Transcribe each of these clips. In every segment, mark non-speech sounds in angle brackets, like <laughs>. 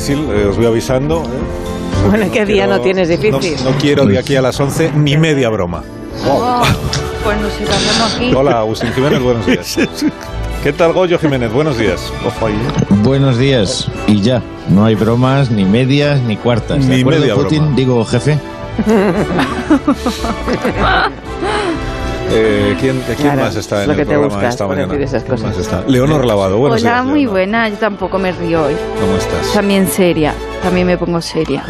difícil, eh, os voy avisando. ¿eh? Bueno, ¿qué día no tienes difícil? No, no quiero de aquí a las 11 ni media broma. Oh, pues nos iremos aquí. Hola, Agustín Jiménez, buenos días. ¿Qué tal, Goyo Jiménez? Buenos días. Ojo ahí. ¿eh? Buenos días. Y ya, no hay bromas, ni medias, ni cuartas. ¿De Ni acuerdo, media Putin? broma. Digo, jefe. <laughs> Eh, ¿Quién, quién Claro, más está es en lo el que te programa buscas esta mañana? decir esas ¿Quién cosas. más está? Leonor Lavado, buenos Hola, días. muy Leonor. buena. Yo tampoco me río hoy. ¿Cómo estás? También seria. También me pongo seria.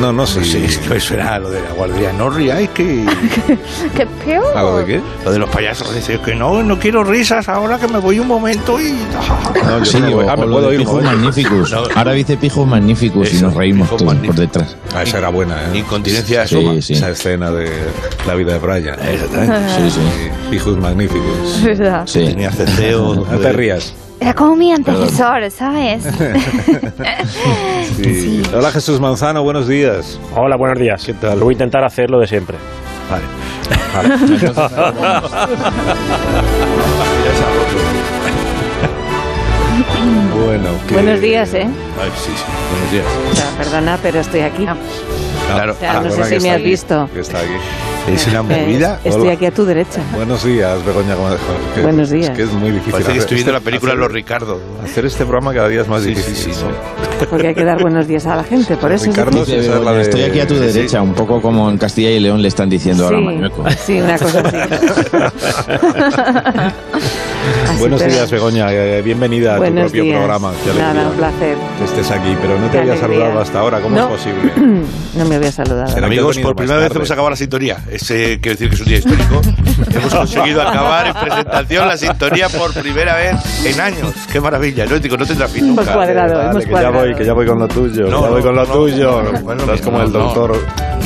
No, no, sí. Sí, es que eso era lo de la guardería. No ríais que... <laughs> ¡Qué peor! ¿Algo de qué? Lo de los payasos. Dice que no, no quiero risas ahora que me voy un momento y... <laughs> No, yo Sí, no o, voy. Ah, me o lo puedo ir. Pijos. Magníficos. Ahora dice Pijos Magníficos y nos reímos Pijos todos por detrás. Ah, esa era buena, ¿eh? Incontinencia suma. Sí, sí. Esa escena de la vida de Brian. Exactamente. Sí, sí. Hijos magníficos. Es verdad. sí. Tenía ceceo. <laughs> No te rías. Era como mi antecesor, ¿sabes? <laughs> Sí. Hola Jesús Manzano, buenos días. Hola, buenos días. ¿Qué tal? Voy a intentar hacer lo de siempre. Vale. <laughs> <laughs> Bueno, que- Buenos días, ¿eh? Ay, sí, sí. Buenos días. O sea, perdona, pero estoy aquí. Claro. O sea, no Perdona sé si me has aquí, visto. que está aquí. Es una <laughs> movida. Estoy Hola. aquí a tu derecha. Buenos días, Begoña. ¿cómo- que- <laughs> Buenos días. Es que es muy difícil. Parece que estoy viendo la este- película hacer- Los Ricardo. Hacer este programa cada día es más Sí, difícil. sí, sí, ¿no? <laughs> Porque hay que dar buenos días a la gente, por eso. es Ricardo, es la de- Estoy aquí a tu sí, sí. derecha, un poco como en Castilla y León le están diciendo ahora a Mañueco. sí, una cosa así. Así, Buenos pero- días, Begoña. eh, bienvenida a tu Buenos propio días. programa. Qué Nada, un placer. que estés aquí, pero no te Qué había alegría. saludado hasta ahora. ¿Cómo No. es posible? <clears throat> No me había saludado. Amigos, por primera vez hemos acabado la sintonía. Ese quiero decir que es un día histórico. <laughs> hemos conseguido acabar en presentación la sintonía por primera vez en años. Qué maravilla. No, digo, no tendrá fin Hemos nunca. cuadrado, Vale, hemos que cuadrado. ya voy, que ya voy con lo tuyo. No, ya voy no, con lo no, tuyo. no, no, bueno, Estás como no, el no. doctor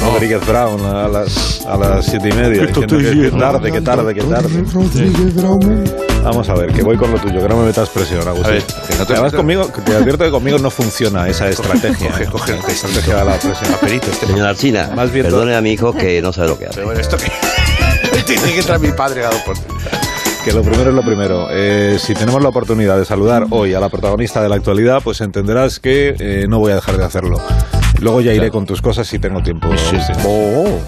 Rodríguez Brown a las, a las siete y media. diciendo que, que tarde, que tarde, que tarde. Vamos a ver, que voy con lo tuyo, que no me metas presión, Agustín. A ver, que no te- Además, conmigo, que te advierto que conmigo no funciona esa estrategia. coge, ¿eh? coge Esa estrategia de la presión. Paperito, este. Señora Alcina, Más bien perdone a mi hijo que no sabe lo que hace. Pero bueno, esto que. <laughs> Tiene que entrar mi padre a dos por. Que lo primero es lo primero. Eh, si tenemos la oportunidad de saludar hoy a la protagonista de la actualidad, pues entenderás que eh, no voy a dejar de hacerlo. Luego ya iré con tus cosas si tengo tiempo. Agustín.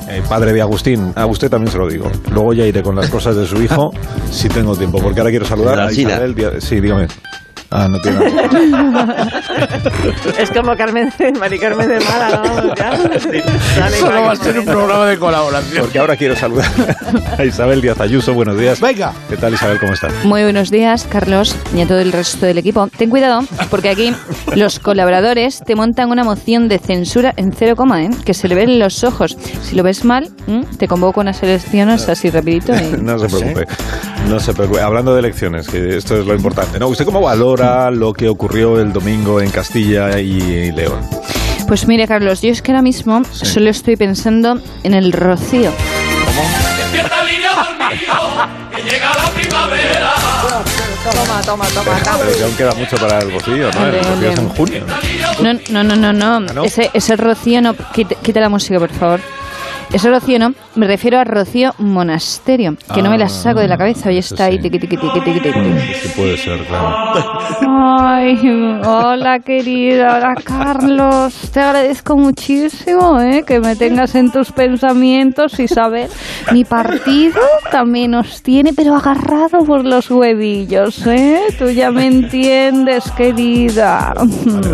Eh, padre de Agustín, a usted también se lo digo. Luego ya iré con las cosas de su hijo si tengo tiempo, porque ahora quiero saludar a Isabel. Sí, dígame. Ah, no tiene. <laughs> Es como Carmen, Mari Carmen de Mala, ¿no? Ya. <laughs> Solo va a ser un programa de colaboración. Porque ahora quiero saludar a Isabel Díaz Ayuso. Buenos días. Venga. ¿Qué tal, Isabel? ¿Cómo estás? Muy buenos días, Carlos, y a todo el resto del equipo. Ten cuidado, porque aquí los colaboradores te montan una moción de censura en cero coma, ¿eh? que se le ven los ojos. Si lo ves mal, ¿m? te convoco a unas elecciones así rapidito. y- <laughs> No se preocupe. No se preocupe. Hablando de elecciones, que esto es lo importante. ¿no? ¿Usted cómo valora lo que ocurrió el domingo en Castilla y León? Pues mire, Carlos, yo es que ahora mismo solo estoy pensando en el rocío. Toma, toma, toma. toma. Pero que aún queda mucho para el bocillo, ¿no? El bocillo es en junio. No, no, no, no, no. ¿no? Ese, ese rocío no. Quita, quita la música, por favor. Ese rocío no. Me refiero a rocío monasterio, que no me la saco de la cabeza. Hoy eso está ahí, tiqui, tiqui, tiqui, tiqui, tiqui. Sí puede ser, claro. Ay, hola querida, hola Carlos. Te agradezco muchísimo ¿eh? que me tengas en tus pensamientos, Isabel. Mi partido también os tiene, pero agarrado por los huevillos, ¿eh? Tú ya me entiendes, querida.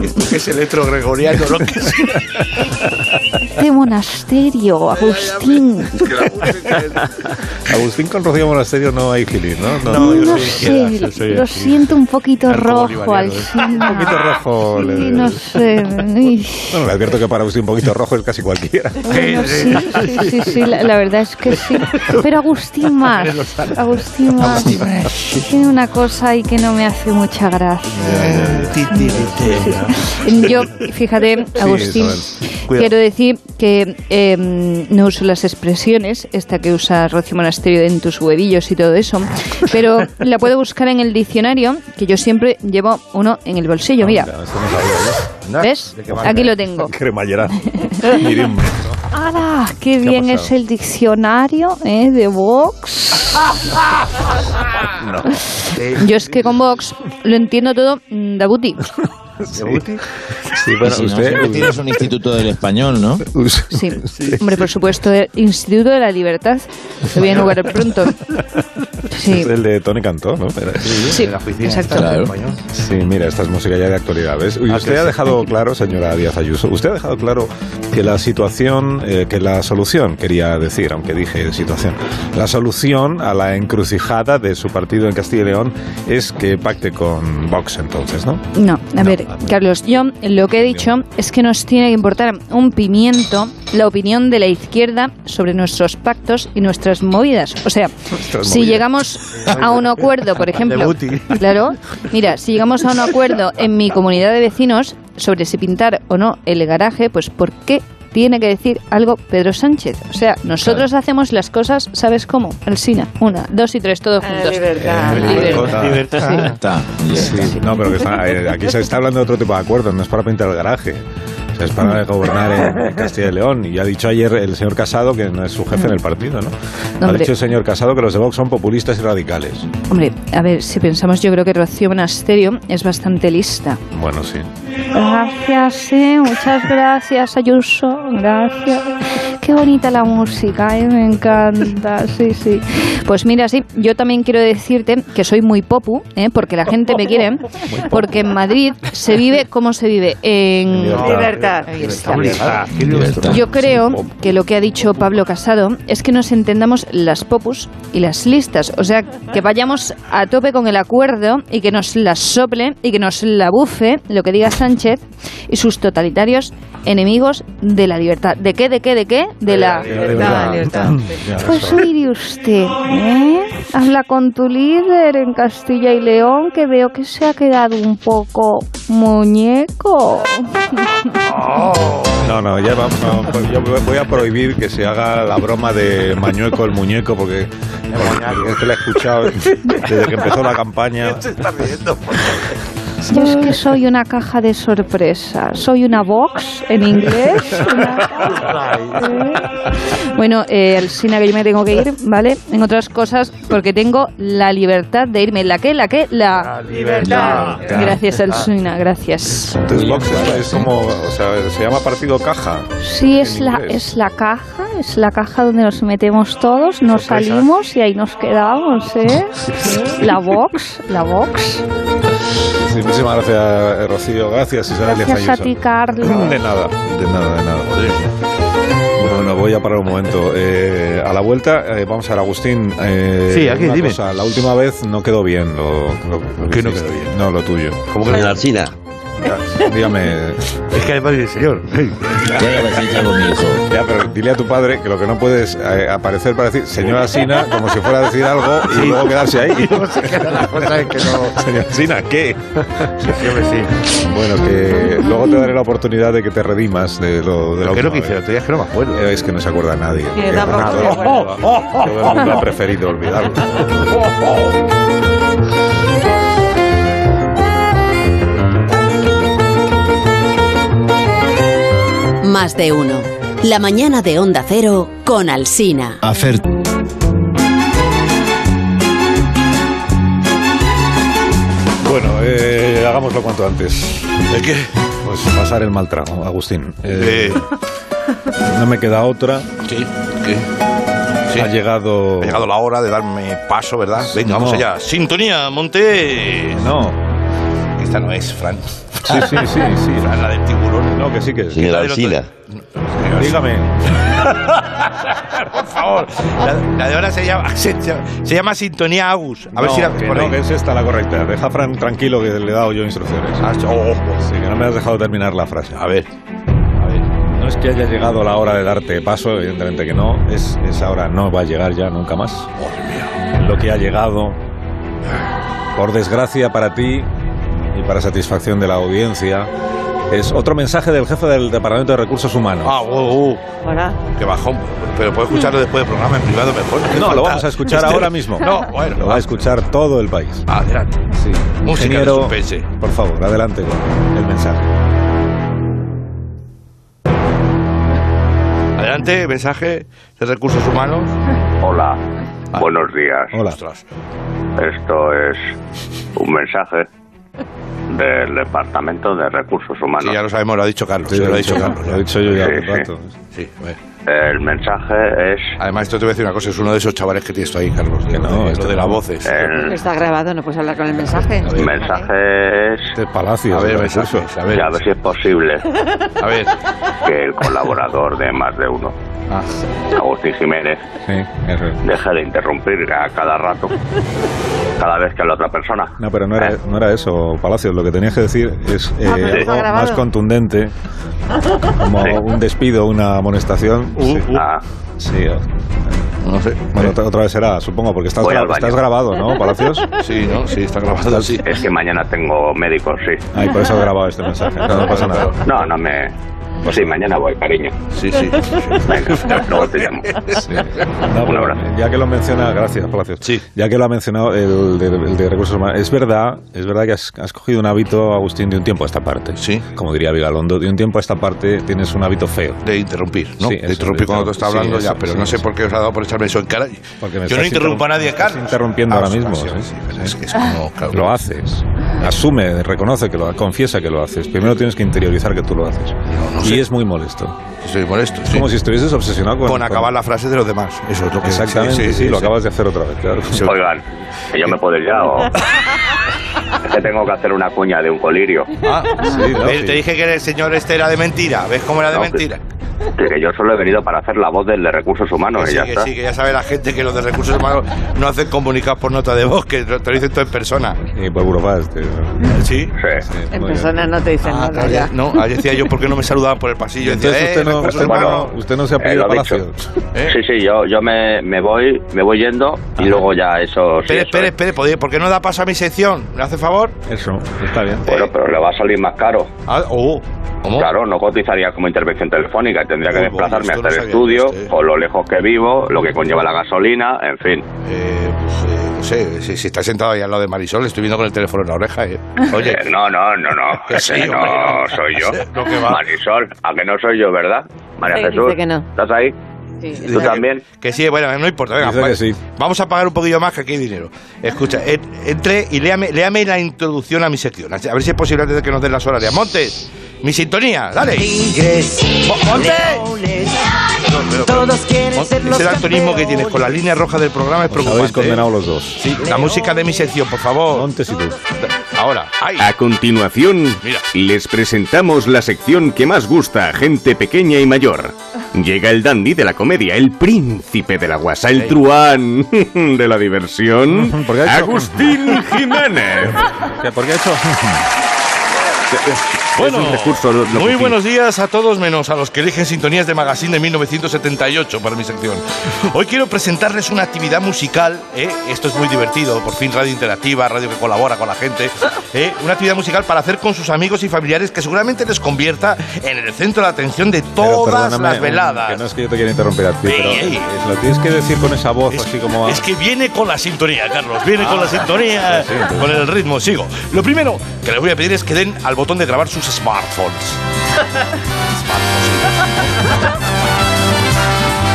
Esto que es electrogregoriano, ¿no? Que es- Este monasterio, Agustín. <laughs> Agustín con Rocío Monasterio no hay feeling, ¿no? No, No sé, yo lo siento un poquito rojo al ¿eh? final. Un poquito rojo. le- Sí, no sé. Bueno, le advierto que para usted un poquito rojo es casi cualquiera. Bueno, <laughs> sí, sí, sí, sí, la, la verdad es que sí. Pero Agustín <laughs> más. Agustín más. Tiene una cosa ahí que no me hace mucha gracia. Yo, fíjate, Agustín, quiero decir que eh, no uso las expresiones, esta que usa Rocío Monasterio en tus huevillos y todo eso, pero <laughs> la puedo buscar en el diccionario, que yo siempre llevo uno en el bolsillo. Mira. ¿ves? Aquí lo tengo. <laughs> Cremallera. <laughs> ¡Hala! ¡Qué bien es el diccionario eh, de Vox! No. Yo es que con Vox lo entiendo todo mm, <laughs> Debuti. Sí, bueno, si no, usted, siempre tienes un instituto del español, ¿no? Sí. Hombre, por supuesto, el Instituto de la Libertad. Lo voy a pronto. Sí, es el de Tony Cantó, ¿no? Pero- sí, la oficina. exacto. Claro. Sí, mira, esta es música ya de actualidad, ¿ves? Ah, usted ha sí. dejado claro, señora Díaz Ayuso, usted ha dejado claro que la situación, eh, que la solución, quería decir, aunque dije situación, la solución a la encrucijada de su partido en Castilla y León es que pacte con Vox entonces, ¿no? No, a ver, Carlos, yo lo que he dicho es que nos tiene que importar un pimiento la opinión de la izquierda sobre nuestros pactos y nuestras movidas. O sea, Nuestras si movidas. llegamos a un acuerdo, por <laughs> ejemplo, claro, mira, si llegamos a un acuerdo en mi comunidad de vecinos sobre si pintar o no el garaje, pues ¿por qué? Tiene que decir algo Pedro Sánchez. O sea, nosotros hacemos las cosas, ¿sabes cómo? Alsina. Una, dos y tres, todos Ah, juntos. libertad. Eh, libertad. Libertad. Sí, está. no, pero que está- eh, aquí se está hablando de otro tipo de acuerdos, no es para pintar el garaje. O sea, es para gobernar en, Castilla y León. Y ha dicho ayer el señor Casado que no es su jefe en el partido, ¿no? Ha dicho el señor Casado que los de Vox son populistas y radicales. Hombre, a ver, si pensamos, yo creo que Rocío Monasterio es bastante lista. Bueno, sí. Gracias, sí, muchas gracias, Ayuso. Gracias. Qué bonita la música, ¿eh? me encanta. Sí, sí. Pues mira, sí, yo también quiero decirte que soy muy popu, ¿eh? porque la gente me quiere, porque en Madrid se vive como se vive. En Libertad. Libertad. Yo creo que lo que ha dicho Pablo Casado es que nos entendamos las popus y las listas. O sea, que vayamos a tope con el acuerdo y que nos la sople y que nos la bufe lo que diga Sánchez y sus totalitarios enemigos de la libertad. ¿De qué, de qué, de qué? De la... Libertad, Pues eso. mire usted, ¿eh? Habla con tu líder en Castilla y León que veo que se ha quedado un poco muñeco. <laughs> No, no, ya vamos. no, pues yo voy a prohibir que se haga la broma de Mañueco el muñeco porque, porque es que la he escuchado desde que empezó la campaña. <laughs> Se está riendo. Yo es que soy una caja de sorpresa. Soy una box en inglés. una ¿eh? Bueno, eh, Alsina, que yo me tengo que ir, ¿vale? En otras cosas, porque tengo la libertad de irme. ¿La qué? ¿La qué? La... Libertad. Gracias, Alsina, gracias. Entonces Vox es, es como, o sea, se llama partido caja. Sí, es la, inglés. es la caja, es la caja donde nos metemos todos, nos Sorpresa. salimos y ahí nos quedamos, ¿eh? <laughs> La box, la box. Sí, muchísimas gracias, eh, Rocío. Gracias, Isabel Díaz Gracias a ti, Carlos. De nada, de nada, de nada. Bueno, voy a parar un momento. Eh, a la vuelta, eh, vamos a ver, Agustín. eh, Sí, aquí, dime. cosa, la última vez no quedó bien lo, lo- lo ¿Qué no quedó bien? No, lo tuyo. ¿Cómo que En no? Alsina. Dígame. Es que además dice, señor. Ya ya besito con mi hijo. Ya, pero dile a tu padre que lo que no puedes eh, aparecer para decir señora Sina como si fuera a decir algo y Sí. luego quedarse ahí. <laughs> No se queda la cosa es que no. Señora Sina, ¿qué? Sí, hombre, sí. Bueno, que luego te daré la oportunidad de que te redimas de lo de la ¿Qué es lo que última hice? El vez. otro día es que no me acuerdo. Eh, Es que no se acuerda nadie. Sí, Que tampoco todo- me acuerdo. Todo el mundo ha preferido olvidarlo. <laughs> Más de uno. La mañana de Onda Cero con Alsina. Hacer Bueno, eh, hagámoslo cuanto antes. ¿De qué? Pues pasar el mal trago, Agustín. Eh, Eh, no me queda otra. sí, ¿qué? Sí. Ha llegado. Ha llegado la hora de darme paso, ¿verdad? Venga, vamos allá. Sintonía, Monte. No. Esta no es, Fran. Sí, sí, sí, sí. Fran, la del tiburón. No, que sí que es. Señora Alsina. Dígame. <laughs> Por favor. La, la de ahora se llama, <laughs> se, se llama Sintonía Agus. A ver No, si la que por no, ahí. que es esta la correcta. Deja a Fran tranquilo que le he dado yo instrucciones. Ah, oh, Sí, que no me has dejado terminar la frase. a ver. A ver. No es que haya llegado la hora de darte paso, evidentemente que no. Es, esa hora no va a llegar ya nunca más. Lo que ha llegado, por desgracia para ti y para satisfacción de la audiencia, es otro mensaje del jefe del Departamento de Recursos Humanos. Ah, oh, oh, Hola. qué bajón. Pero puedo escucharlo después del programa en privado mejor. ¿Qué no, falta? lo vamos a escuchar Este- ahora mismo. No, bueno. Lo va a escuchar todo el país. Adelante. Sí. Música de Ingeniero, suspense. por favor, adelante con el mensaje. Adelante, mensaje de recursos humanos. Hola, Ah. buenos días. Hola. Esto es un mensaje del Departamento de Recursos Humanos. Sí, ya lo sabemos, lo ha dicho Carlos. Sí, lo lo he dicho Carlos. lo he dicho yo ya Sí, hace sí. rato. Sí, a ver. El mensaje es... Además, esto te voy a decir una cosa, es uno de esos chavales que tienes tú ahí, Carlos. Que no, lo de, lo de no. las voces. El Está grabado, no puedes hablar con el mensaje. el mensaje es... Este Palacio. A ver, recursos. a ver, A ver si es posible a ver. que el colaborador de más de uno, Ah, Agustín Jiménez, sí, eso es. deje de interrumpir a cada rato, cada vez que habla otra persona. No, pero no era, no era eso, Palacios. Lo que tenías que decir es eh, Ah, está algo más contundente, como Sí. un despido, una amonestación. Sí. Ah, Sí, eh, No sé. Bueno, otra, otra vez será, supongo, porque estás, gra- estás grabado, ¿no, Palacios? <laughs> Sí, ¿no? Sí, está grabado así. es que mañana tengo médicos, sí. Ay, por eso he grabado este mensaje. No, no pasa nada. No, no me... Sí, mañana voy, cariño. Sí, sí. Venga, <laughs> luego te llamo. Sí. No, pero abrazo. ya que lo menciona, gracias, Palacios. Sí. Ya que lo ha mencionado el de, el de recursos humanos, es verdad, es verdad que has, has cogido un hábito, Agustín, de un tiempo a esta parte. Sí. Como diría Vigalondo, de un tiempo a esta parte tienes un hábito feo. De interrumpir, ¿no? Sí, de eso, interrumpir cuando tú estás sí, hablando eso, ya, pero sí, no sé por qué os ha dado por echarme eso en cara. Porque me Yo no interrumpo a nadie, Carlos. interrumpiendo ahora mismo, sí, sí. sí, pero es que es como... claro, Lo haces. Asume, reconoce que lo confiesa que lo haces. Primero tienes que interiorizar que tú lo haces. No, no y sé. es muy molesto. Estoy molesto. Es sí. como si estuvieses obsesionado con, Con acabar la frase de los demás. Eso es lo que... Exactamente, sí, sí, lo sí. acabas de hacer otra vez, claro. Oigan, que yo me puedo ir ya o... <laughs> Es que tengo que hacer una cuña de un colirio. Ah, Sí, sí. Te dije que el señor este era de mentira. ¿Ves cómo era de No, mentira? Que, que yo solo he venido para hacer la voz del de recursos humanos Que y sí, ya que está. sí, que ya sabe la gente que los de recursos humanos no hacen comunicados por nota de voz, que te lo dicen todo en persona. Y por Burofax. que- ¿Sí? Sí. sí, En persona no te dicen Ah, nada. No, ayer decía yo por qué no me saludaban por el pasillo. Y Decía, entonces eh, usted no, usted usted se ha Eh, pedido dicho. Palacios. ¿Eh? Sí, sí, yo, yo me, me voy me voy yendo y luego ya eso... sí, Espere, eso espere, es. espere, ¿por ¿por qué no da paso a mi sección? ¿Me hace favor? Eso, está bien. Bueno, pero le va a salir más caro. Ah, oh, ¿cómo? Claro, no cotizaría como intervención telefónica. Tendría que Uy, desplazarme no hasta el estudio, este. con lo lejos que vivo, lo que conlleva la gasolina, en fin. Eh, pues, eh, no sé, si, si está sentado ahí al lado de Marisol, estoy viendo con el teléfono en la oreja. eh. Oye, Eh, no, no, no, no. <laughs> Que sí, no hombre. soy yo. <laughs> Lo que va. Marisol, a que no soy yo, ¿verdad? María Sí, Jesús, dice que no. ¿estás ahí? Sí. ¿Tú Dice que- también? Que, sí, bueno, no importa. Venga, sí. Vamos a pagar un poquillo más que aquí hay dinero. Escucha, en- entre y léame, léame la introducción a mi sección. A ver si es posible antes de que nos den las horarias. Montes, mi sintonía, dale. Mo- Montes. Pero- pero- Mon- Ese daltonismo que tienes con la línea roja del programa es Os habéis preocupante. ¿eh? condenado los dos. Sí, la música de mi sección, por favor. Montes y tú. Ahora, ay. A continuación, Mira. les presentamos la sección que más gusta a gente pequeña y mayor. Llega el dandy de la comedia, el príncipe de la guasa, el truán <laughs> de la diversión. <laughs> Agustín <laughs> Jiménez. ¿Qué? ¿Por qué ha hecho? Bueno, Es un recurso lo- lo muy que- buenos días a todos menos a los que eligen sintonías de Magazine de 1978 para mi sección. Hoy quiero presentarles una actividad musical, ¿eh? esto es muy divertido, por fin radio interactiva, radio que colabora con la gente, ¿eh? una actividad musical para hacer con sus amigos y familiares que seguramente les convierta en el centro de atención de todas las veladas. Que no es que yo te quiera interrumpir a ti, Ey, pero ey. lo tienes que decir con esa voz Es, así como... es que viene con la sintonía, Carlos. Viene con la sintonía, sí, entonces- con el ritmo. Sigo. Lo primero que les voy a pedir es que den al botón de grabar sus smartphones. <laughs>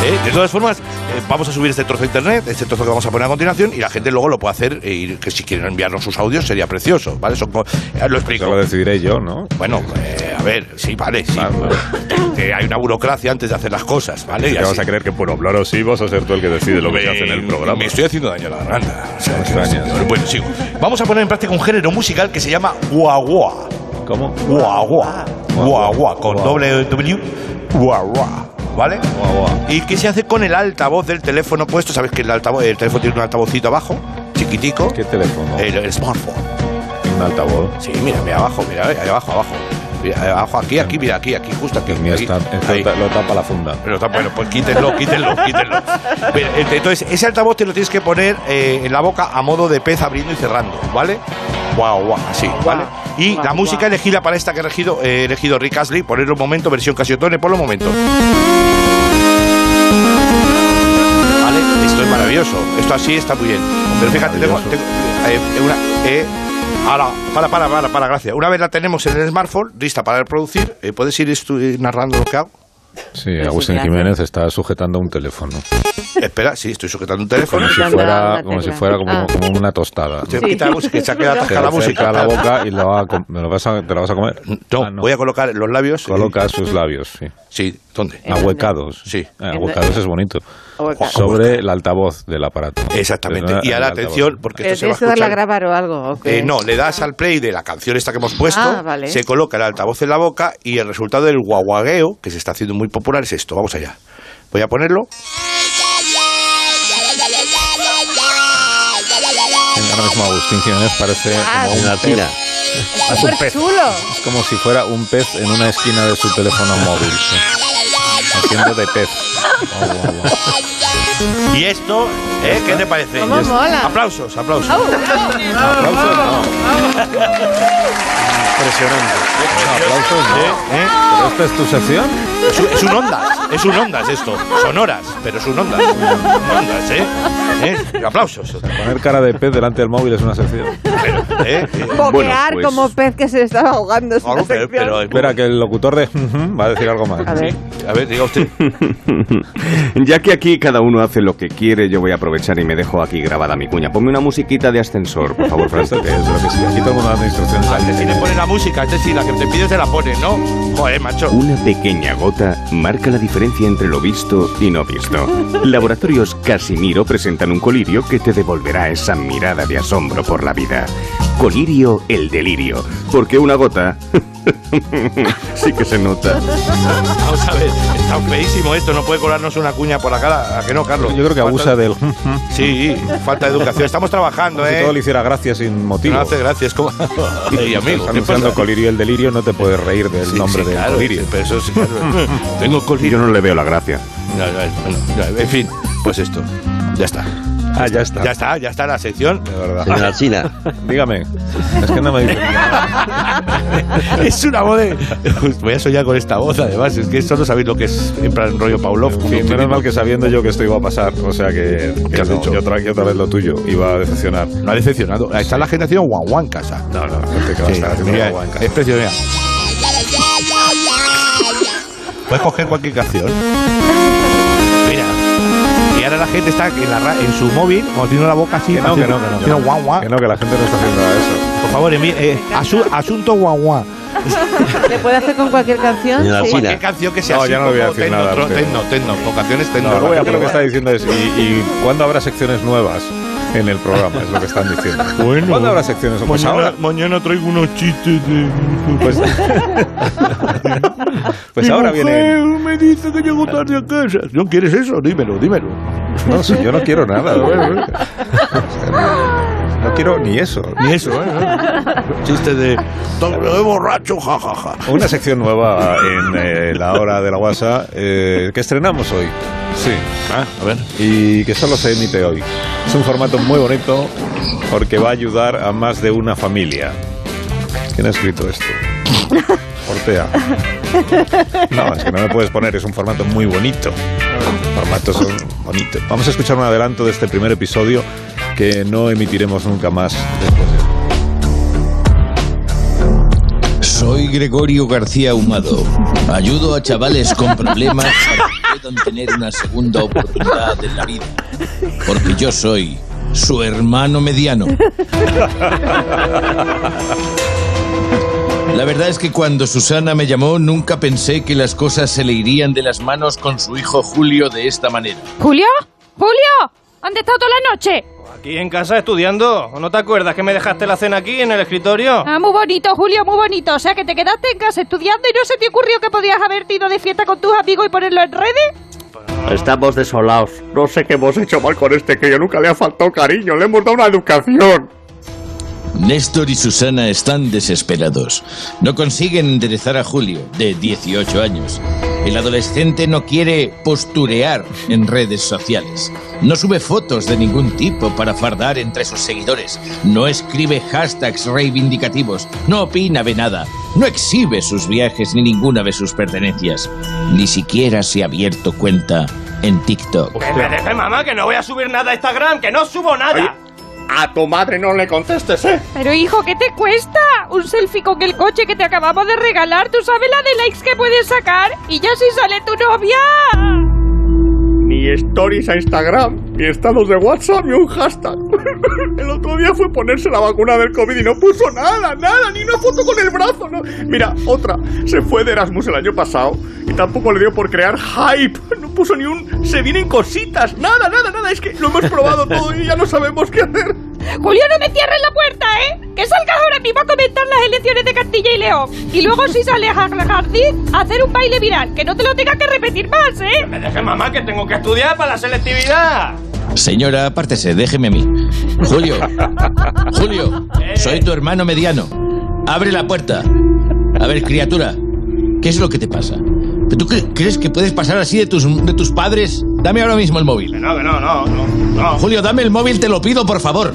Eh, De todas formas, eh, vamos a subir este trozo a internet, este trozo que vamos a poner a continuación, y la gente luego lo puede hacer. eh, y que si quieren enviarnos sus audios sería precioso, ¿vale? Son co- eh, lo explico. Eso lo decidiré yo, ¿no? Bueno, eh, a ver, sí, vale, sí. Vale. Eh, hay una burocracia antes de hacer las cosas, ¿vale? Y ¿Qué así. vas a creer que por hablar así vas a ser tú el que decide lo que se hace en el programa? Me estoy haciendo daño a la garganta. O sea, No que- extrañas. Bueno, sigo. Vamos a poner en práctica un género musical que se llama guagua. ¿Cómo? Guagua. Guagua. Con doble W. Guagua. ¿Vale? Guagua. Y que se hace con el altavoz del teléfono puesto. ¿Sabes que el, altavoz, el teléfono tiene un altavocito abajo? Chiquitico. ¿Qué teléfono? El, el smartphone. Un altavoz. Sí, mira, mira abajo, mira, ahí abajo, abajo. Mira, ahí abajo, aquí, aquí, mira, aquí, aquí, justo aquí. El mío aquí, está, ahí. lo tapa la funda. Pero bueno, pues quítenlo, quítenlo, quítenlo. Entonces, ese altavoz te lo tienes que poner eh, en la boca a modo de pez abriendo y cerrando, ¿vale? Guau, guau, así, ¿vale? Y guau, la música guau. elegida para esta que he elegido, he elegido Rick Astley, ponerlo un momento, versión Casiotone, por un momento. ¿Vale? Esto es maravilloso. Esto así está muy bien. Pero fíjate, tengo, tengo, eh, una. eh, ahora, para, para, para, para, gracias. Una vez la tenemos en el smartphone, lista para reproducir, eh, ¿puedes ir estu- narrando lo que hago? Sí, Agustín gracias. Jiménez está sujetando un teléfono. <laughs> Espera, sí, estoy sujetando un teléfono. Como si fuera, una como si tecla. fuera como, Ah. como una tostada. Se quita la música, se ha quedado Te atascada la música. a la boca y lo va a me lo vas a- te la vas a comer. No, Ah, voy a colocar los labios. Coloca sus labios, sí. Sí, ¿dónde? Ahuecados. Sí. Ah, Ahuecados es bonito. Ahuecados. Sobre el altavoz del aparato. Exactamente. No Y ahora atención, porque Eh, esto se va a ¿Tienes que darle a escuchar. grabar o algo? Eh, no, le das al play de la canción esta que hemos puesto, Ah, vale. se coloca el altavoz en la boca y el resultado del guaguagueo, que se está haciendo muy popular, es esto. Vamos allá. Voy a ponerlo. Ahora mismo Agustín Jiménez parece Ah, como un En la tina. pez. ¡Súper chulo! Es como si fuera un pez en una esquina de su teléfono móvil. sí. Haciendo de pez. Oh. <laughs> Y esto, ¿eh? ¿qué te parece? ¿Cómo Y es- mola? Aplausos, aplausos. Aplausos no. Impresionante. Aplausos no. ¿Eh? ¿Eh? ¿Pero esta es tu sección? Es un, ondas, es un ondas esto. Sonoras, pero es un ondas. Un ondas, ¿eh? ¿Eh? Aplausos. Poner cara de pez delante del móvil es una sección. Pero, ¿eh? Eh, Boquear pues- como pez que se estaba ahogando. Es una pero, pero- Espera, que el locutor de <laughs> va a decir algo más. A ver. A ver, diga usted. <laughs> ya que aquí cada uno hace lo que quiere, yo voy a aprovechar y me dejo aquí grabada mi cuña. Ponme una musiquita de ascensor, por favor, Fran. ¿Esto qué es? Lo que sí. Aquí todo el mundo dando instrucciones. Antes si le pone la música, este sí, la que te pides te la pone, ¿no? Joder, macho. Una pequeña gota marca la diferencia entre lo visto y no visto. <laughs> Laboratorios Casimiro presentan un colirio que te devolverá esa mirada de asombro por la vida. Colirio el delirio, porque una gota <laughs> sí que se nota. Vamos a ver, está feísimo esto, no puede colarnos una cuña por la cara. ¿A que no, Carlos? Yo creo que abusa Falta- del. Sí, falta de educación. Estamos trabajando, Si ¿eh? todo le hiciera gracia sin motivo. No hace gracias, como. <laughs> Ey, amigo, Estás ¿qué anunciando pasa? colirio el delirio, no te puedes reír del Sí, nombre sí, del claro, colirio. sí, pero eso sí, claro. <laughs> Tengo Y colirio. yo no le veo la gracia. Ya, bueno, ya, en fin, pues esto. Ya está. Ah, ya está. Ya está, ya está la sección. De verdad. Señora China. <laughs> Dígame. Es que no me dice <laughs> es una voz de. Voy a soñar con esta voz, además. Es que solo sabéis lo que es en plan rollo Pavlov. En fin, menos mal que sabiendo yo que esto iba a pasar, o sea que, que ¿Qué has no, dicho? y otra, otra vez lo tuyo iba a decepcionar. No ha decepcionado. Está la generación en casa. No, no, gente que va a estar haciendo mira, agua en casa. es precioso, mira. Puedes coger cualquier canción. Ahora la gente está en, la ra- en su móvil, cuando tiene la boca así, Que no, que no, que no, que haciendo no. guau guau. Que no, que la gente no está haciendo eso. Por favor, eh, asu- asunto guau guau. ¿Le puede hacer con cualquier canción? Sí. Cualquier canción que sea No, así ya no le voy a como decir tecno, nada tecno, tecno, con canciones tecno. No, lo que está diciendo es, ¿y, y cuándo habrá secciones nuevas en el programa? Es lo que están diciendo. <laughs> Bueno. ¿Cuándo habrá secciones? Pues Mañana, ahora. mañana traigo unos chistes de... Pues, <laughs> pues Mi ahora mujer viene. me dice que llego tarde a casa. ¿No quieres eso? Dímelo, dímelo. No, si yo no quiero nada. <laughs> Quiero ni eso. Ni eso, ¿eh? <laughs> Chiste de... Doble borracho, jajaja. Una sección nueva en eh, la hora de la guasa eh, que estrenamos hoy. Sí. Ah, a ver. Y que solo se emite hoy. Es un formato muy bonito porque va a ayudar a más de una familia. ¿Quién ha escrito esto? <laughs> Ortea. <laughs> No, es que no me puedes poner, es un formato muy bonito. Formatos son bonitos. Vamos a escuchar un adelanto de este primer episodio que no emitiremos nunca más después de Soy Gregorio García Humado. Ayudo a chavales con problemas para que puedan tener una segunda oportunidad en la vida. Porque yo soy su hermano mediano. <laughs> La verdad es que cuando Susana me llamó nunca pensé que las cosas se le irían de las manos con su hijo Julio de esta manera. ¿Julio? ¿Julio? ¿Dónde estado toda la noche? Aquí en casa estudiando. ¿No te acuerdas que me dejaste la cena aquí en el escritorio? Ah, muy bonito, Julio, muy bonito. O sea, que te quedaste en casa estudiando y no se te ocurrió que podías haberte ido de fiesta con tus amigos y ponerlo en redes. Estamos desolados. No sé qué hemos hecho mal con este crío. Nunca le ha faltado cariño. Le hemos dado una educación. Néstor y Susana están desesperados. No consiguen enderezar a Julio, de 18 años. El adolescente no quiere posturear en redes sociales. No sube fotos de ningún tipo para fardar entre sus seguidores. No escribe hashtags reivindicativos. No opina de nada. No exhibe sus viajes ni ninguna de sus pertenencias. Ni siquiera se ha abierto cuenta en TikTok. Que me deje, mamá, que no voy a subir nada a Instagram, que no subo nada. A tu madre no le contestes, ¿eh? Pero hijo, ¿qué te cuesta? Un selfie con el coche que te acabamos de regalar. ¿Tú sabes la de likes que puedes sacar? Y ya si sale tu novia. Ni stories a Instagram, ni estados de WhatsApp, ni un hashtag. <laughs> El otro día fue ponerse la vacuna del COVID y no puso nada, nada, ni una foto con el brazo. No. Mira, otra, se fue de Erasmus el año pasado y tampoco le dio por crear hype. No puso ni un se vienen cositas, nada, nada, nada. Es que lo hemos probado todo y ya no sabemos qué hacer. Julio, no me cierres la puerta, ¿eh? Que salgas ahora mismo a comentar las elecciones de Castilla y León. Y luego si sales a jardín, a hacer un baile viral. Que no te lo tengas que repetir más, ¿eh? Me dejes, mamá, que tengo que estudiar para la selectividad. Señora, apártese, déjeme a mí. Julio, Julio, soy tu hermano mediano. Abre la puerta. A ver, criatura, ¿qué es lo que te pasa? ¿Tú cre- crees que puedes pasar así de tus, de tus padres? Dame ahora mismo el móvil. No, que no, no, no. no. Julio, dame el móvil, te lo pido, por favor.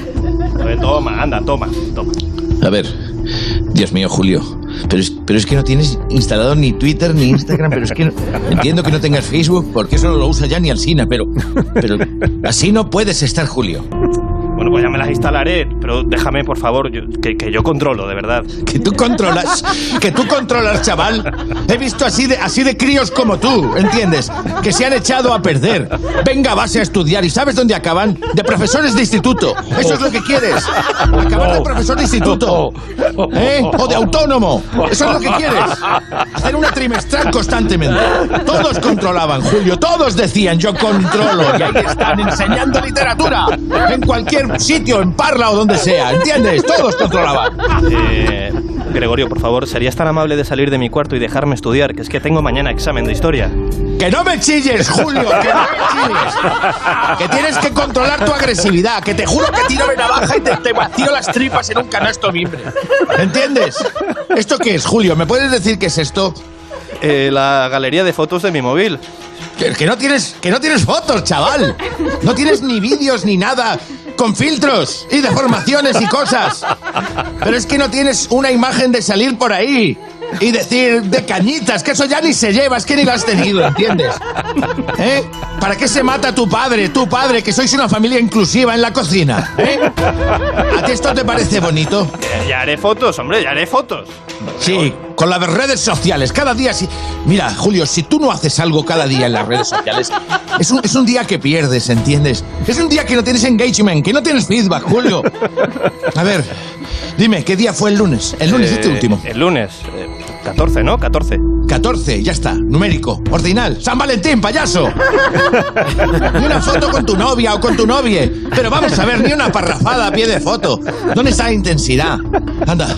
A ver, toma, anda, toma, toma. A ver, Dios mío, Julio. Pero es, pero es que no tienes instalado ni Twitter ni Instagram, pero es que no- entiendo que no tengas Facebook porque eso no lo usa ya ni Alsina, pero, pero así no puedes estar, Julio. Bueno, pues ya me las instalaré, pero déjame, por favor, yo- que, que yo controlo, de verdad. <laughs> Que tú controlas, que tú controlas, chaval. He visto así de, así de críos como tú, ¿entiendes? Que se han echado a perder. Venga, vas a estudiar y ¿sabes dónde acaban? De profesores de instituto. Eso es lo que quieres. Acabar de profesor de instituto. ¿Eh? O de autónomo. Eso es lo que quieres. Hacer una trimestral constantemente. Todos controlaban, Julio. Todos decían, yo controlo. Y ahí están enseñando literatura. En cualquier sitio, en Parla o donde sea. ¿Entiendes? Todos controlaban. Eh, Gregorio, por favor, ¿serías tan amable de salir de mi cuarto y dejarme estudiar? Que es que tengo mañana examen de historia. Que no me chilles, Julio, que no me chilles. Que tienes que controlar tu agresividad. Que te juro que tiro de navaja y te, te vacío las tripas en un canasto mimbre. ¿Entiendes? ¿Esto qué es, Julio? ¿Me puedes decir qué es esto? Eh, la galería de fotos de mi móvil. Que, que no tienes, que no tienes fotos, chaval. No tienes ni vídeos ni nada. Con filtros y deformaciones y cosas. Pero es que no tienes una imagen de salir por ahí y decir de cañitas, que eso ya ni se lleva, es que ni lo has tenido, ¿entiendes? ¿Eh? ¿Para qué se mata tu padre, tu padre, que sois una familia inclusiva en la cocina? ¿Eh? ¿A ti esto te parece bonito? Ya haré fotos, hombre, ya haré fotos. Sí, con las redes sociales, cada día sí. Mira, Julio, si tú no haces algo cada día en las redes sociales, es un, es un día que pierdes, ¿entiendes? Es un día que no tienes engagement, que no tienes feedback, Julio. A ver, dime, ¿qué día fue el lunes? El lunes este Eh, último. El lunes. eh, 14, ¿no? 14. 14, ya está, numérico, ordinal. San Valentín, payaso. Ni una foto con tu novia o con tu novie. Pero vamos a ver, ni una parrafada a pie de foto. ¿Dónde está la intensidad? Anda,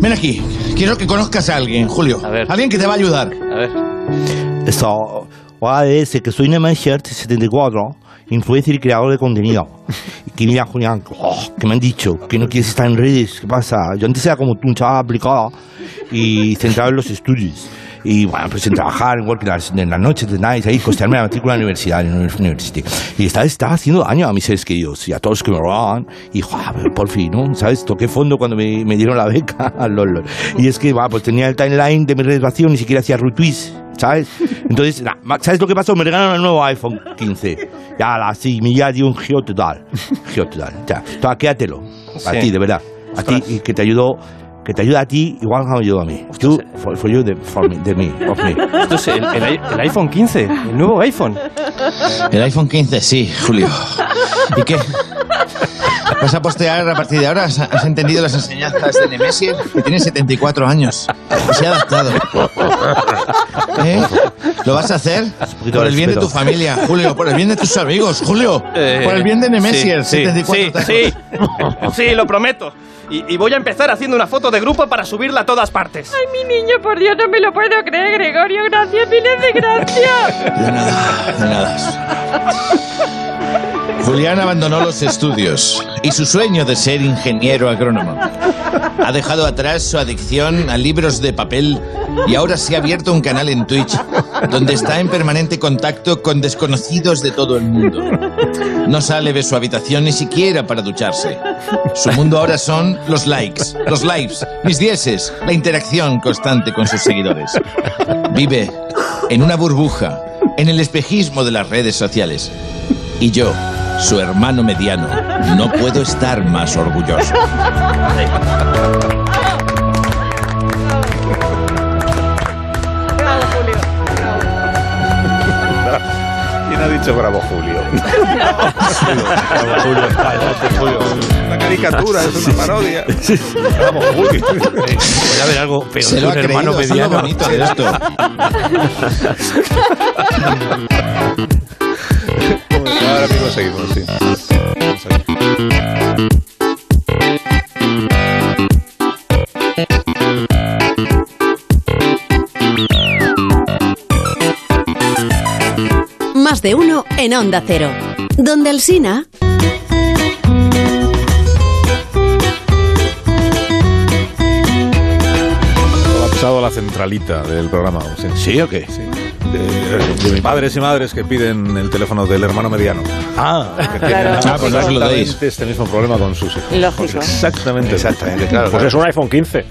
ven aquí. Quiero que conozcas a alguien, Julio. A ver. Alguien que te va a ayudar. A ver. Eso, hola, es que soy Nemanshert74, influencer y creador de contenido. Y que mira, Julián, oh, que me han dicho que no quieres estar en redes, ¿qué pasa? Yo antes era como tú, un chaval aplicado y centrado en los estudios. Y bueno, pues en trabajar, que las, en las noches de night, ahí costearme la matrícula de la universidad, en la university. Y estaba, estaba haciendo daño a mis seres queridos y a todos los que me robaban. Y, joder, por fin, ¿no? ¿Sabes? Toqué fondo cuando me, me dieron la beca. <laughs> lol, lol. Y es que, va, pues tenía el timeline de mi vacío, ni siquiera hacía retweets. ¿Sabes? Entonces, ¿sabes lo que pasó? Me regalaron el nuevo iPhone 15. Ya, la, ya dio un giro total. Giro total. Ya, toma, quédatelo. A Sí. ti, de verdad. A ti, que te ayudó, que te ayuda a ti, igual que me ayudó a mí. Tú, for, for you, de, for me, de mí, of me. Esto es el, el el <laughs> iPhone 15, el nuevo iPhone. El iPhone 15, sí, Julio. ¿Y qué? ¿Vas a postear a partir de ahora? ¿Has, entendido las enseñanzas de Nemesier? Que tiene 74 años. Y se ha adaptado. ¿Eh? ¿Lo vas a hacer? Por el bien de tu familia, Julio. Por el bien de tus amigos, Julio. Eh, Por el bien de Nemesier, sí, sí, 74 Sí, sí, sí, lo prometo. Y, y voy a empezar haciendo una foto de grupo para subirla a todas partes. Ay, mi niño, por Dios, no me lo puedo creer, Gregorio. Gracias, miles de gracias. <laughs> De nada, de nada. Julián abandonó los estudios y su sueño de ser ingeniero agrónomo. Ha dejado atrás su adicción a libros de papel y ahora se ha abierto un canal en Twitch donde está en permanente contacto con desconocidos de todo el mundo. No sale de su habitación ni siquiera para ducharse. Su mundo ahora son los likes, los lives, mis dieces, la interacción constante con sus seguidores. Vive en una burbuja, en el espejismo de las redes sociales. Y yo, su hermano mediano, no puedo estar más orgulloso. Ha dicho <laughs> Bravo Julio? Bravo Julio, Julio. Una caricatura, es una parodia. Bravo Julio. Voy a ver algo peor. Se lo ha hermano creído, es mediano. bonito de esto. Ahora mismo seguimos, sí. Vamos Más de uno en Onda Cero. Donde el Sina. colapsado la centralita del programa. ¿Sí, ¿Sí o qué? Sí. De, de padres y madres que piden el teléfono del hermano mediano. Ah, que tienen Ah, pues no se lo exactamente este mismo problema con sus hijos. Lógico. Exactamente. Exactamente, claro. pues es un iPhone 15.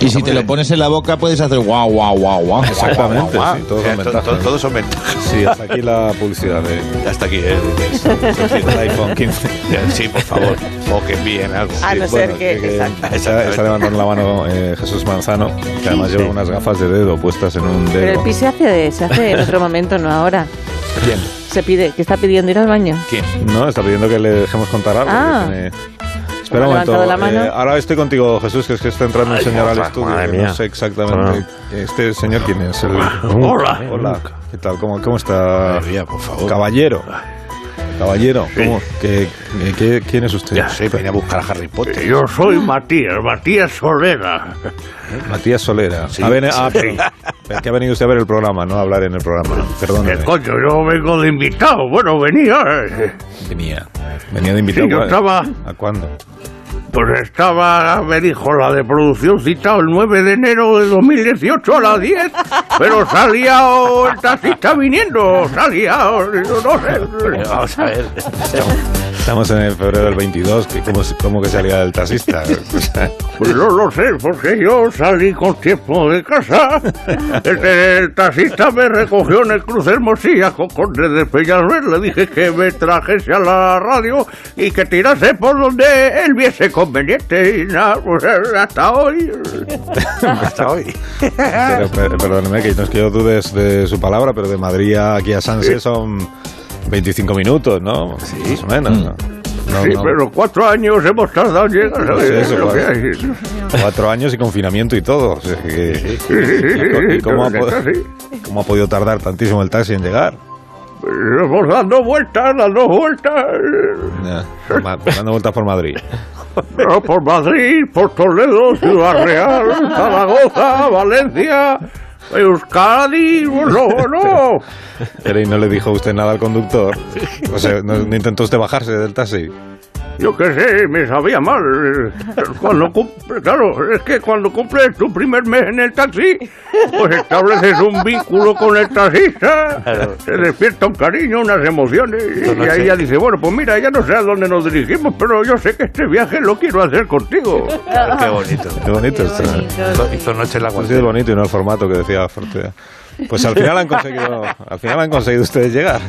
Y si te lo pones en la boca puedes hacer guau, guau, guau, guau. Exactamente, Guau, sí, todos eh, son to- ventajas. to- Todos son ventajas. Sí, hasta aquí la publicidad de, <laughs> Hasta aquí, ¿eh? del <laughs> iPhone 15. Sí, por favor. O que envíen algo. A Sí, no bueno, ser que. que- exacto. está, está levantando la mano eh, Jesús Manzano, que además lleva unas gafas de dedo puestas en un Pero el dedo. pis se hace, se hace en otro momento, no ahora. ¿Quién? Se pide, que está pidiendo ir al baño. ¿Quién? No, está pidiendo que le dejemos contar algo. Ah. que tiene- Espera un momento. la mano. eh, ahora estoy contigo, Jesús, que es que está entrando un señor al estudio. mía. No sé exactamente. Este señor, ¿quién es? El- <laughs> Hola. Hola. ¿Qué tal? ¿Cómo, cómo está? Madre mía, por favor. Caballero. Caballero. ¿Cómo? ¿Qué, qué- qué- quién es usted? Ya sé, venía a buscar a Harry Potter. Yo soy Matías, Matías Solera. Matías Solera. Sí, Ha veni- sí, ah, sí. que ha venido usted a ver el programa, no a hablar en el programa. Perdóneme. ¿Qué coño? Yo vengo de invitado. Bueno, venía. eh, Venía. Venía de invitado. Sí, yo ¿a- estaba- ¿A cuándo? Pues estaba, me dijo la de producción citado el 9 de enero de 2018 a las 10, pero salía el taxista viniendo, salía, no sé. Vamos a ver. Estamos en el febrero del 22. que ¿Cómo, cómo que salía el taxista? <laughs> Pues no lo sé, porque yo salí con tiempo de casa. El, el taxista me recogió en el cruce Hermosilla con Conde de Peñalver. Le dije que me trajese a la radio y que tirase por donde él viese conveniente. Y nada, pues hasta hoy. <laughs> Hasta hoy. <laughs> pero, per- perdóneme que no es que yo dudes de su palabra, pero de Madrid aquí a Sanse son 25 minutos, ¿no? Más o menos, ¿no? No, sí, no. pero cuatro años hemos tardado en llegar. No sé, eso, Es lo que cuatro, hay. cuatro años y confinamiento y todo. o sea, que- Sí, sí, sí, ¿Y cómo, ha sí, po- sí. cómo ha podido tardar tantísimo el taxi en llegar? Pues Hemos dando vueltas, dando vueltas. Ma- dando vueltas por Madrid. No, por Madrid, por Toledo, Ciudad Real, Zaragoza, Valencia, Euskadi, bueno, bueno. <laughs> Pero ¿y no le dijo usted nada al conductor? O sea, ¿no, no intentó usted bajarse del taxi? Yo qué sé, me sabía mal. Cuando cumple, claro, es que cuando cumples tu primer mes en el taxi, pues estableces un vínculo con el taxista, se despierta un cariño, unas emociones, y ahí ya dice, bueno, pues mira, ya no sé a dónde nos dirigimos, pero yo sé que este viaje lo quiero hacer contigo. Qué bonito. Qué bonito esto. ¿eh? Hizo, hizo noche en la Ha sido bonito y no el formato que decía Fortea. Pues al final han conseguido, al final han conseguido ustedes llegar.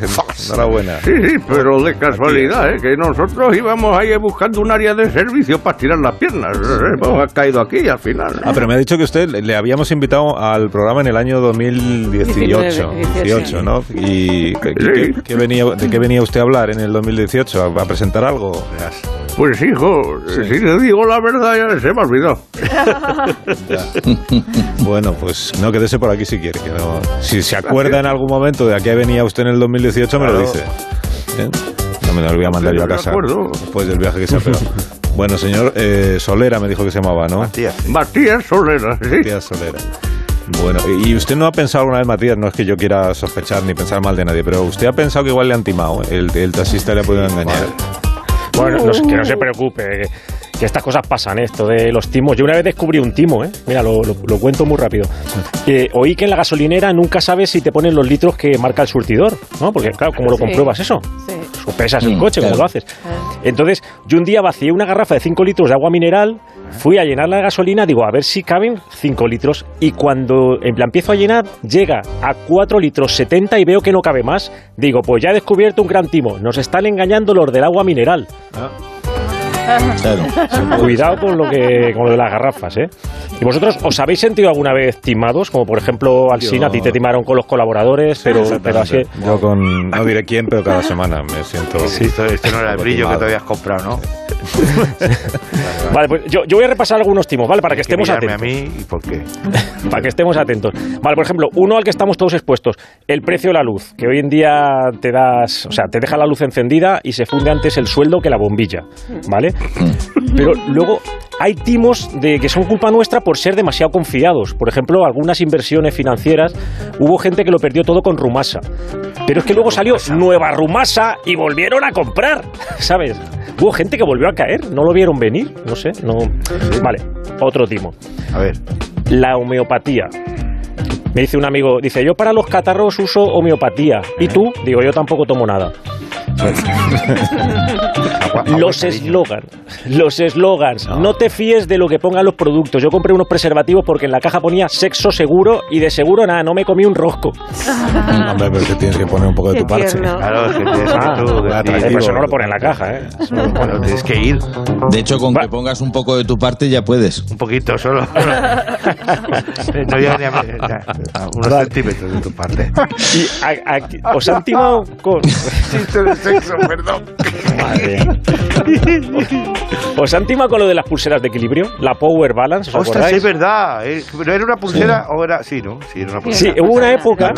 Enhorabuena. Sí, sí, pero de casualidad, ¿eh? que nosotros íbamos ahí buscando un área de servicio para tirar las piernas. Hemos caído aquí al final. Ah, pero me ha dicho que usted le habíamos invitado al programa en el año 2018, 19, 18, ¿no? ¿Y qué- qué- qué venía, de qué venía usted a hablar en el 2018? ¿A, a presentar algo? Pues hijo, si le digo la verdad ya se me ha olvidado. Bueno, pues no quédese por aquí si quiere. que no- si se acuerda en algún momento de a qué venía usted en el 2018, me lo dice. ¿Eh? No me lo voy a mandar yo a de casa acuerdo. después del viaje que sea, pero... <laughs> Bueno, señor eh, Solera me dijo que se llamaba, ¿no? Matías. Matías Solera, sí. Matías Solera. Bueno, ¿y usted no ha pensado alguna vez, Matías? No es que yo quiera sospechar ni pensar mal de nadie, pero usted ha pensado que igual le han timado, ¿eh? el, el taxista le ha podido engañar. Bueno, no, que no se preocupe, que, que estas cosas pasan, ¿eh? esto de los timos. Yo una vez descubrí un timo, ¿eh? Mira, lo, lo- lo cuento muy rápido. Eh, oí que en la gasolinera nunca sabes si te ponen los litros que marca el surtidor, ¿no? Porque, claro, ¿cómo lo Sí. compruebas eso? Sí. O pesas el Mm, coche, claro. ¿cómo lo haces? Entonces, yo un día vacié una garrafa de 5 litros de agua mineral, fui a llenar la gasolina, digo, a ver si caben 5 litros, y cuando en plan, empiezo a llenar, llega a 4 litros 70 y veo que no cabe más. Digo, pues ya he descubierto un gran timo, nos están engañando los del agua mineral. <laughs> Cuidado con lo que con lo de las garrafas, ¿eh? ¿Y vosotros os habéis sentido alguna vez timados? Como por ejemplo, Alsina, a ti te timaron con los colaboradores, pero, pero así... Yo con, no diré quién, pero cada semana me siento... Esto, esto no era el brillo que te habías comprado, ¿no? <laughs> Vale, pues yo, yo voy a repasar algunos timos, ¿vale? Para que estemos atentos. a mí y por qué. <laughs> Para que estemos atentos. Vale, por ejemplo, uno al que estamos todos expuestos, el precio de la luz, que hoy en día te das, o sea, te deja la luz encendida y se funde antes el sueldo que la bombilla, ¿vale? Pero luego hay timos de que son culpa nuestra por ser demasiado confiados. Por ejemplo, algunas inversiones financieras, hubo gente que lo perdió todo con Rumasa. Pero es que luego salió Nueva Rumasa y volvieron a comprar, <laughs> ¿sabes? Hubo gente que volvió a caer, no lo vieron venir, no sé, no. Vale, otro timo. A ver. La homeopatía. Me dice un amigo, dice, yo para los catarros uso homeopatía. ¿Y tú? Digo, yo tampoco tomo nada. Los eslogans, los eslogans. No te fíes de lo que pongan los productos. Yo compré unos preservativos porque en la caja ponía sexo seguro y de seguro nada, no me comí un rosco. Hombre, pero es que tienes que poner un poco de tu tierno. Claro, es que tienes que Ah, tú eso no lo pone en la caja, ¿eh? Bueno, tienes que ir. De hecho, con que pongas un poco de tu parte ya puedes. Un poquito solo. <laughs> no llega ni a, a unos centímetros de tu parte. Y a- a- os han timado con... <laughs> Sexo, perdón. Madre. ¿Os han timado con lo de las pulseras de equilibrio? La Power Balance, ¿os Ostras, acordáis? es verdad. eh, ¿No era una pulsera o era.? Sí, ¿no? Sí, era una pulsera. Sí, hubo una época...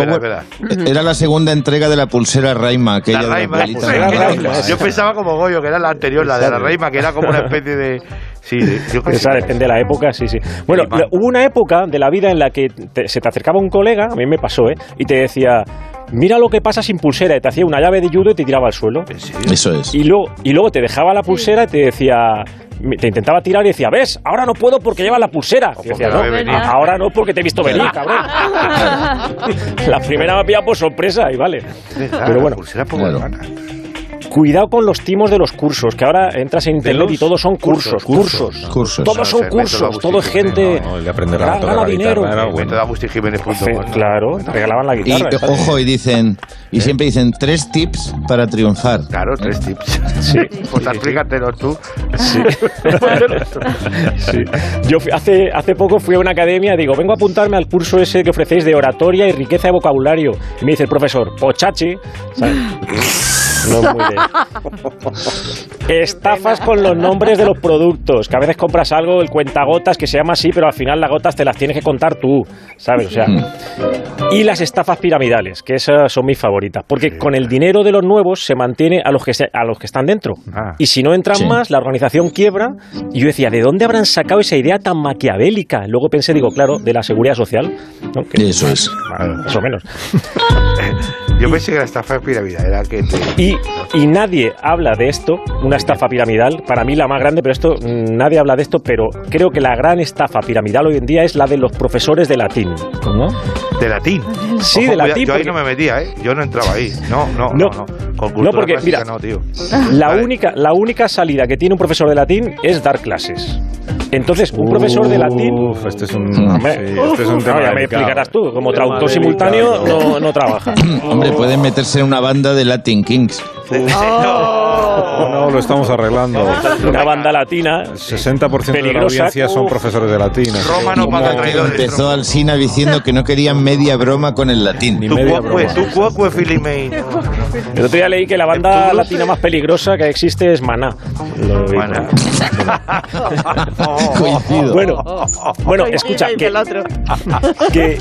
Era la segunda entrega de la pulsera Raima, aquella La de. Raima. Yo pensaba como Goyo, que era la anterior, la de la Raima, que era como una especie de. Sí, yo qué Esa sé. depende de la época, sí, sí. Bueno, hubo una época de la vida en la que te- se te acercaba un colega, a mí me pasó, ¿eh? Y te decía, mira lo que pasa sin pulsera, y te hacía una llave de judo y te tiraba al suelo. Eso es. Y luego, y luego te dejaba la pulsera y te decía... Te intentaba tirar y decía, ¿ves? Ahora no puedo porque llevas la pulsera. Y decía, no, ve venir". ahora no porque te he visto venir, cabrón. <laughs> la primera me ha pillado por sorpresa y vale. Pero bueno, cuidado con los timos de los cursos, que ahora entras en internet y todos son cursos, cursos. Cursos. Todos son cursos, todo es gente... No, el de aprender a tocar la dinero. guitarra era bueno. Claro, te regalaban la Y guitarra. ¿sabes? ojo, y dicen, y siempre dicen tres tips para triunfar. Claro, tres tips. Sí. <laughs> Pues explícatelos tú. Sí. <laughs> Sí. Yo hace, hace poco fui a una academia, digo, vengo a apuntarme al curso ese que ofrecéis de oratoria y riqueza de vocabulario. Y me dice el profesor, pochachi. ¿sabes? <laughs> No muy de- <laughs> Estafas con los nombres de los productos, que a veces compras algo, el cuentagotas, que se llama así, pero al final las gotas te las tienes que contar tú, ¿sabes? O sea, y las estafas piramidales, que esas son mis favoritas, porque con el dinero de los nuevos se mantiene a los que, se- a los que están dentro. Y si no entran Sí. más, la organización quiebra. Y yo decía, ¿de dónde habrán sacado esa idea tan maquiavélica? Luego pensé, digo, claro, de la seguridad social. ¿no? Que- Eso es. Más o menos. <laughs> Yo pensé que la estafa piramidal era que te. Y, y nadie habla de esto, una estafa piramidal, para mí la más grande, pero esto, mm, nadie habla de esto, pero creo que la gran estafa piramidal hoy en día es la de los profesores de latín. ¿no? De latín. Sí, Ojo, de latín. Yo ahí no me metía, ¿eh? Yo no entraba ahí. No, no, no. No. no. Con cultura porque, clásica mira, no, tío. La única, la única salida que tiene un profesor de latín es dar clases. Entonces, un profesor de latín. Uf, este es un, Hombre, sí, este es un no, tema ya me explicarás tú, como traductor simultáneo no, no trabaja. <clears throat> Hombre, pueden meterse en una banda de Latin Kings. No, no, lo estamos arreglando. Una banda latina. El 60% de la Peligrosa. audiencia son profesores de latín. Roma no paga traidores. Empezó Alsina diciendo que no querían media broma con el latín. Ni Tu media cuoque, broma. tu cuoque, Filimein. El otro día leí que la banda latina más peligrosa que existe es Maná. Lo vi. Bueno. <laughs> Coincido. Bueno, bueno, escucha, que, que,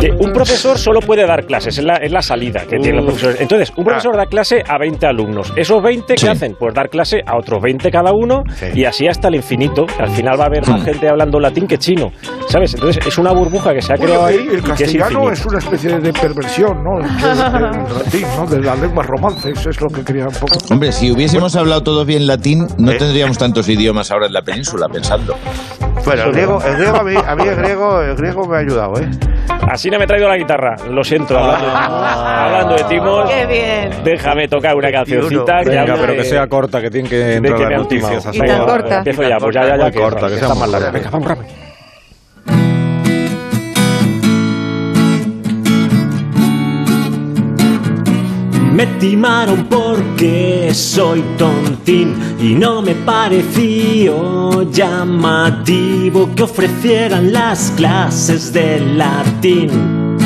que un profesor solo puede dar clases, es la, es la salida que tienen los profesores. Entonces, un profesor da clase a 20 alumnos. Esos 20, Sí. ¿qué hacen? Pues dar clase a otros 20 cada uno y así hasta el infinito. Al final va a haber más gente hablando latín que chino, ¿sabes? Entonces, es una burbuja que se ha creado ahí el y que es castellano infinita. es una especie de perversión, ¿no? <laughs> Del latín, ¿no? De las lenguas romances, es lo que quería un poco. Hombre, si hubiésemos hablado todos bien latín, no tendríamos tantos idiomas ahora en la península, pensando. Bueno, el griego, el griego a mí, a mí el <laughs> griego, el griego me ha ayudado, ¿eh? Así no me he traído la guitarra, lo siento. Hablando, hablando de timos, Qué bien. déjame tocar una cancioncita. que Venga, hable pero que sea corta, que tiene que de entrar que las noticias. así. Y tan Venga, corta. Empiezo ya, pues ya, ya, ya. Corta, que sea está muy más larga. Venga, vamos rápido. Me timaron porque soy tontín y no me pareció llamativo que ofrecieran las clases de latín.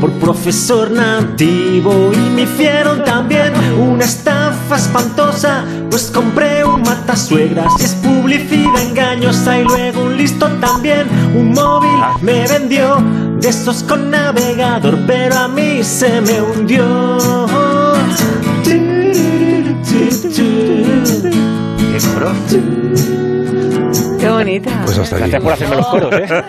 Por profesor nativo y me hicieron también una espantosa pues compré un matasuegras es publicidad engañosa y luego un listo también. Un móvil me vendió de esos con navegador pero a mí se me hundió. Qué bonita. Pues hasta aquí. Gracias por hacerme los coros, ¿eh?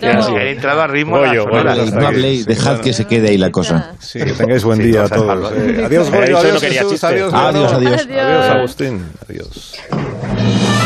<laughs> He entrado a ritmo. Goyo. No habléis, dejad que se quede ahí la cosa. Sí, que tengáis buen día a todos. Eh, <laughs> adiós, Goyo, Jesús, adiós. Adiós, Agustín. Adiós.